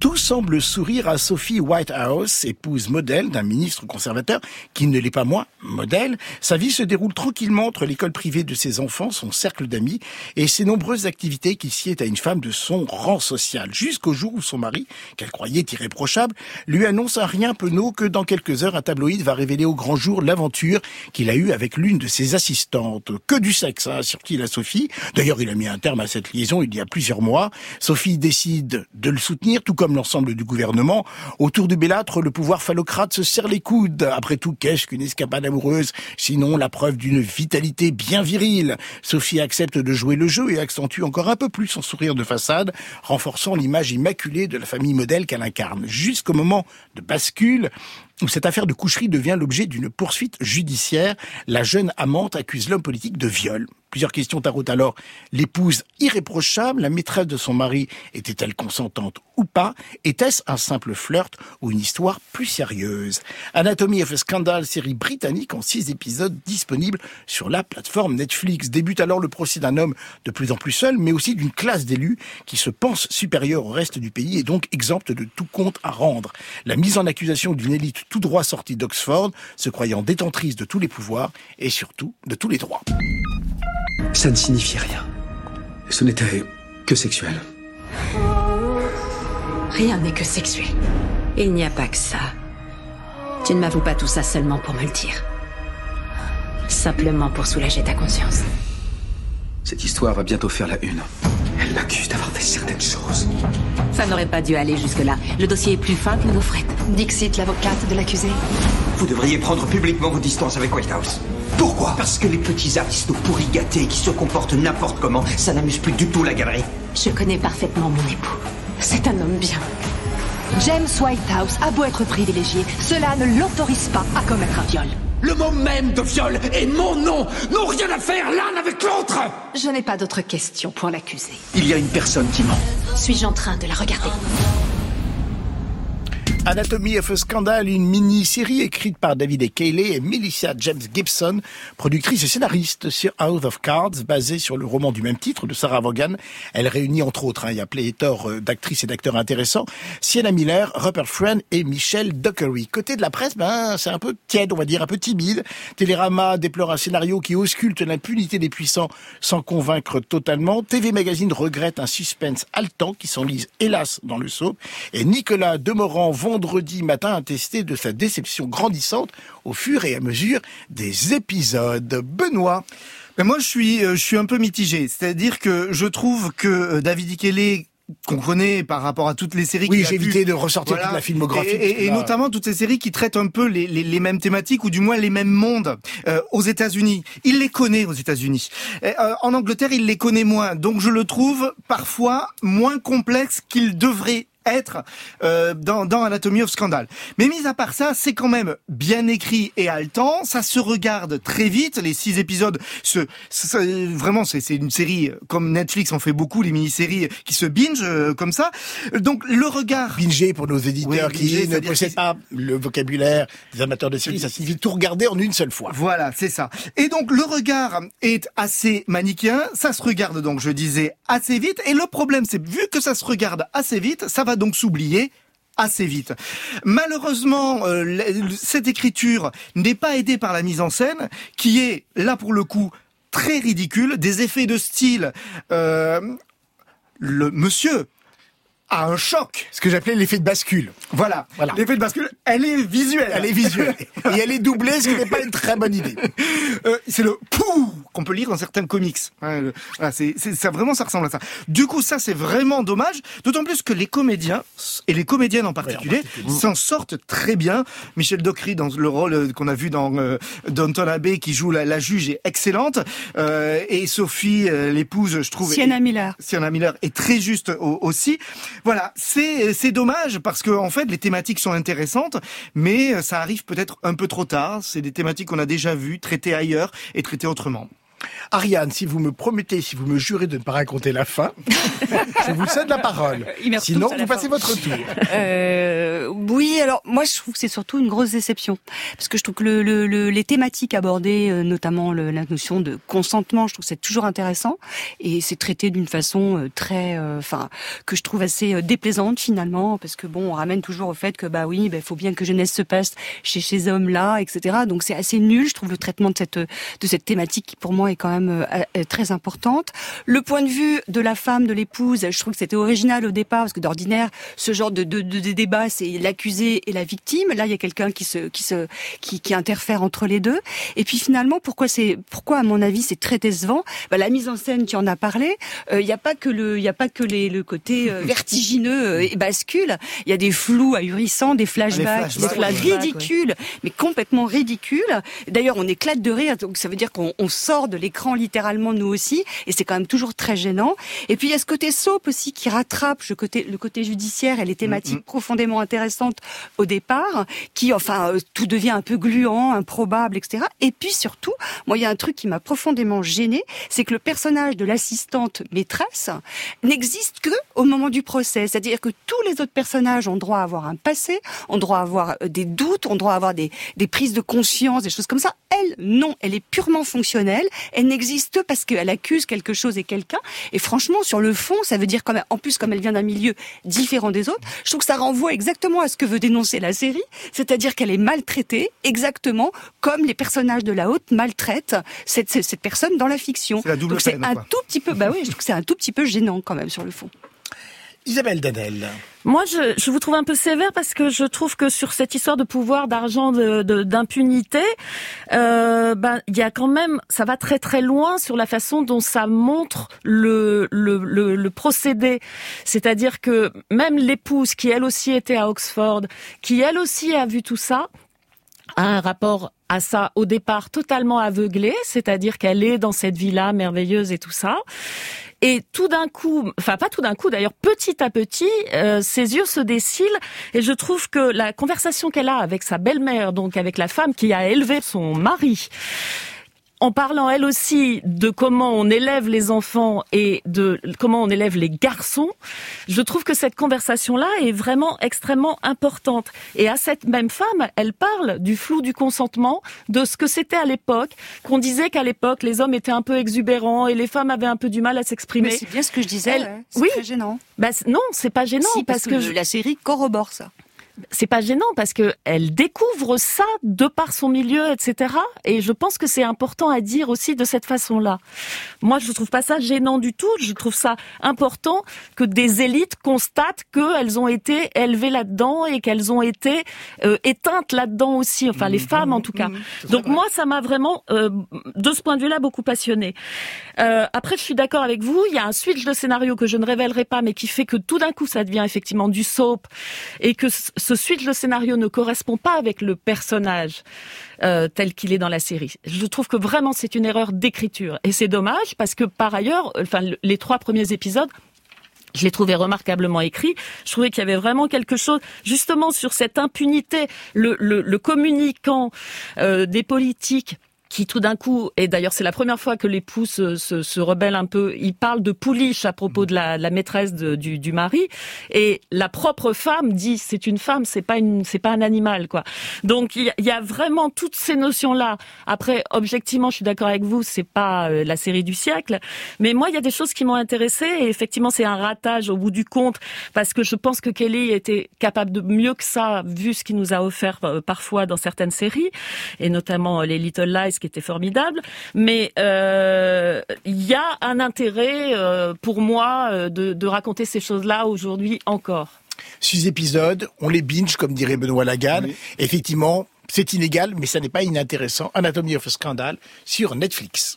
Tout semble sourire à Sophie Whitehouse, épouse modèle d'un ministre conservateur qui ne l'est pas moins modèle. Sa vie se déroule tranquillement entre l'école privée de ses enfants, son cercle d'amis et ses nombreuses activités qui sied à une femme de son rang social. Jusqu'au jour où son mari, qu'elle croyait irréprochable, lui annonce un rien penaud que dans quelques heures un tabloïd va révéler au grand jour l'aventure qu'il a eue avec l'une de ses assistantes. Que du sexe, hein, la Sophie. D'ailleurs, il a mis un terme à cette liaison il y a plusieurs mois. Sophie décide de le soutenir, tout comme du gouvernement. Autour du bellâtre, le pouvoir phallocrate se serre les coudes. Après tout, qu'est-ce qu'une escapade amoureuse? Sinon, la preuve d'une vitalité bien virile. Sophie accepte de jouer le jeu et accentue encore un peu plus son sourire de façade, renforçant l'image immaculée de la famille modèle qu'elle incarne. Jusqu'au moment de bascule, où cette affaire de coucherie devient l'objet d'une poursuite judiciaire. La jeune amante accuse l'homme politique de viol. Plusieurs questions tarotent alors l'épouse irréprochable, la maîtresse de son mari était-elle consentante ou pas? Était-ce un simple flirt ou une histoire plus sérieuse? Anatomy of a Scandal, série britannique en six épisodes disponible sur la plateforme Netflix. Débute alors le procès d'un homme de plus en plus seul, mais aussi d'une classe d'élus qui se pense supérieure au reste du pays et donc exempte de tout compte à rendre. La mise en accusation d'une élite tout droit sortie d'Oxford, se croyant détentrice de tous les pouvoirs et surtout de tous les droits. Ça ne signifie rien. Ce n'était que sexuel. Rien n'est que sexuel. Il n'y a pas que ça. Tu ne m'avoues pas tout ça seulement pour me le dire. Simplement pour soulager ta conscience. Cette histoire va bientôt faire la une. Elle m'accuse d'avoir fait certaines choses. Ça n'aurait pas dû aller jusque-là. Le dossier est plus fin que gaufrette. Dixit, l'avocate de l'accusé. Vous devriez prendre publiquement vos distances avec Whitehouse. Pourquoi Parce que les petits aristos pourris gâtés qui se comportent n'importe comment, ça n'amuse plus du tout la galerie. Je connais parfaitement mon époux. C'est un homme bien. James Whitehouse a beau être privilégié, cela ne l'autorise pas à commettre un viol. Le mot même de viol et mon nom n'ont rien à faire l'un avec l'autre Je n'ai pas d'autres questions pour l'accuser. Il y a une personne qui ment. Suis-je en train de la regarder? Anatomy of a Scandal, une mini-série écrite par David E. Cayley et Melissa James Gibson, productrice et scénariste sur House of Cards, basée sur le roman du même titre de Sarah Vaughan. Elle réunit entre autres, hein, il y a pléthore euh, d'actrices et d'acteurs intéressants, Sienna Miller, Rupert Friend et Michelle Dockery. Côté de la presse, ben, c'est un peu tiède, on va dire, un peu timide. Télérama déplore un scénario qui ausculte l'impunité des puissants sans convaincre totalement. TV Magazine regrette un suspense haletant qui s'enlise hélas dans le soap. Et Nicolas Demorand vendredi matin attesté de sa déception grandissante au fur et à mesure des épisodes. Benoît. Mais moi, je suis, euh, je suis un peu mitigé. C'est-à-dire que je trouve que euh, David Ikele qu'on connaît par rapport à toutes les séries. Oui, j'ai évité de ressortir Voilà. toute la filmographie. Et, et- et Là, notamment toutes ces séries qui traitent un peu les, les, les mêmes thématiques ou du moins les mêmes mondes euh, aux États-Unis. Il les connaît aux États-Unis. Euh, en Angleterre, il les connaît moins. Donc je le trouve parfois moins complexe qu'il devrait être euh, dans, dans Anatomy of Scandal. Mais mis à part ça, c'est quand même bien écrit et haletant. Ça se regarde très vite. Les six épisodes, se, se- vraiment, c'est une série comme Netflix en fait beaucoup, les mini-séries qui se binge euh, comme ça. Donc le regard. Binger pour nos éditeurs Oui, qui ne possèdent pas le vocabulaire des amateurs de séries, ça signifie tout regarder en une seule fois. Voilà, c'est ça. Et donc le regard est assez manichéen, ça se regarde donc, je disais, assez vite. Et le problème, c'est vu que ça se regarde assez vite, ça va donc s'oublier assez vite. Malheureusement, euh, cette écriture n'est pas aidée par la mise en scène, qui est là pour le coup très ridicule, des effets de style. euh, le monsieur a un choc. Ce que j'appelais l'effet de bascule. Voilà. Voilà. L'effet de bascule, elle est visuelle. Elle est visuelle. Et elle est doublée, ce qui n'est pas une très bonne idée. Euh, c'est le pou qu'on peut lire dans certains comics. Ouais, le- voilà, c'est, c'est- ça vraiment ça ressemble à ça. Du coup, ça c'est vraiment dommage. D'autant plus que les comédiens et les comédiennes en particulier s'en sortent très bien. Michel Dockery dans le rôle euh, qu'on a vu dans euh, Downton Abbey qui joue la, la juge est excellente Euh, et Sophie euh, l'épouse, je trouve. Sienna est- Miller. Sienna Miller est très juste au- aussi. Voilà, c'est c'est dommage parce que en fait les thématiques sont intéressantes, mais ça arrive peut-être un peu trop tard. C'est des thématiques qu'on a déjà vues, traitées ailleurs et traitées autrement. Ariane, si vous me promettez, si vous me jurez de ne pas raconter la fin, je vous cède la parole. Sinon, vous passez votre tour. Euh, oui, alors moi je trouve que c'est surtout une grosse déception parce que je trouve que le, le, les thématiques abordées, euh, notamment la notion de consentement, je trouve que c'est toujours intéressant et c'est traité d'une façon euh, très, euh, enfin, que je trouve assez déplaisante finalement parce que bon, on ramène toujours au fait que bah oui, il bah, faut bien que jeunesse se passe chez ces hommes là, etc. Donc c'est assez nul, je trouve le traitement de cette de cette thématique qui pour moi est quand même très importante. Le point de vue de la femme, de l'épouse, je trouve que c'était original au départ parce que d'ordinaire ce genre de, de, de débat c'est l'accusé et la victime. Là, il y a quelqu'un qui se, qui se, qui, qui, interfère entre les deux. Et puis finalement, pourquoi c'est, pourquoi à mon avis c'est très décevant? Bah, La mise en scène, tu en as parlé. Euh, il n'y a pas que le, il y a pas que les, le côté euh, vertigineux euh, et bascule. Il y a des flous ahurissants, des flashbacks, des flashbacks ridicules, mais complètement ridicules. D'ailleurs, on éclate de rire. Donc ça veut dire qu'on sort de l'écran littéralement nous aussi, et c'est quand même toujours très gênant. Et puis il y a ce côté soap aussi qui rattrape le côté, le côté judiciaire et les thématiques mm-hmm. profondément intéressante au départ, qui enfin euh, tout devient un peu gluant, improbable, etc. Et puis surtout, moi il y a un truc qui m'a profondément gêné, c'est que le personnage de l'assistante maîtresse n'existe que au moment du procès. C'est-à-dire que tous les autres personnages ont droit à avoir un passé, ont droit à avoir euh, des doutes, ont droit à avoir des, des prises de conscience, des choses comme ça. Elle, non, elle est purement fonctionnelle. Elle n'existe parce qu'elle accuse quelque chose et quelqu'un. Et franchement, sur le fond, ça veut dire même, en plus, comme elle vient d'un milieu différent des autres, je trouve que ça renvoie exactement à ce que veut dénoncer la série, c'est-à-dire qu'elle est maltraitée exactement comme les personnages de la haute maltraitent cette, cette, personne dans la fiction. Donc c'est un tout petit peu, bah oui, je trouve que c'est un tout petit peu gênant quand même sur le fond. Isabelle Danel. Moi, je, je, vous trouve un peu sévère parce que je trouve que sur cette histoire de pouvoir, d'argent, d'impunité, de, euh, ben il y a quand même, ça va très très loin sur la façon dont ça montre le, le, le procédé. C'est-à-dire que même l'épouse, qui elle aussi était à Oxford, qui elle aussi a vu tout ça, a un rapport à ça au départ totalement aveuglé, c'est-à-dire qu'elle est dans cette villa merveilleuse et tout ça. Et tout d'un coup, enfin pas tout d'un coup d'ailleurs, petit à petit, euh, ses yeux se décilent. Et je trouve que la conversation qu'elle a avec sa belle-mère, donc avec la femme qui a élevé son mari, en parlant elle aussi de comment on élève les enfants et de comment on élève les garçons, je trouve que cette conversation-là est vraiment extrêmement importante. Et à cette même femme, elle parle du flou du consentement, de ce que c'était à l'époque, qu'on disait qu'à l'époque les hommes étaient un peu exubérants et les femmes avaient un peu du mal à s'exprimer. c'est bien ce que je disais. C'est oui. très gênant. Bah, non, c'est pas gênant parce, que, la série corrobore ça c'est pas gênant parce que elle découvre ça de par son milieu, etc. Et je pense que c'est important à dire aussi de cette façon-là. Moi, je trouve pas ça gênant du tout. Je trouve ça important que des élites constatent qu'elles ont été élevées là-dedans et qu'elles ont été euh, éteintes là-dedans aussi. Enfin, les mmh. femmes en tout cas. Mmh. Donc moi, ça m'a vraiment, euh, de ce point de vue-là, beaucoup passionné. Euh, après, je suis d'accord avec vous. Il y a un switch de scénario que je ne révélerai pas, mais qui fait que tout d'un coup, ça devient effectivement du soap et que ce suite le scénario ne correspond pas avec le personnage euh, tel qu'il est dans la série. Je trouve que vraiment c'est une erreur d'écriture et c'est dommage parce que par ailleurs, enfin les trois premiers épisodes je l'ai trouvé remarquablement écrit. Je trouvais qu'il y avait vraiment quelque chose, justement, sur cette impunité, le, le, communicant euh, des politiques qui tout d'un coup, et d'ailleurs c'est la première fois que l'époux se, se, se, rebelle un peu, il parle de pouliche à propos de la, la maîtresse de, du, du, mari, et la propre femme dit c'est une femme, c'est pas une, c'est pas un animal quoi. Donc il y, a vraiment toutes ces notions là. Après, objectivement, je suis d'accord avec vous, c'est pas euh, la série du siècle, mais moi il y a des choses qui m'ont intéressée et effectivement c'est un ratage au bout du compte parce que je pense que Kelly était capable de mieux que ça vu ce qu'il nous a offert euh, parfois dans certaines séries et notamment euh, les Little Lies qui était formidable. Mais euh, il y a un intérêt euh, pour moi euh, de, raconter ces choses-là aujourd'hui encore. Six épisodes, on les binge comme dirait Benoît Lagarde. Effectivement, c'est inégal, mais ça n'est pas inintéressant. Anatomy of a Scandal sur Netflix.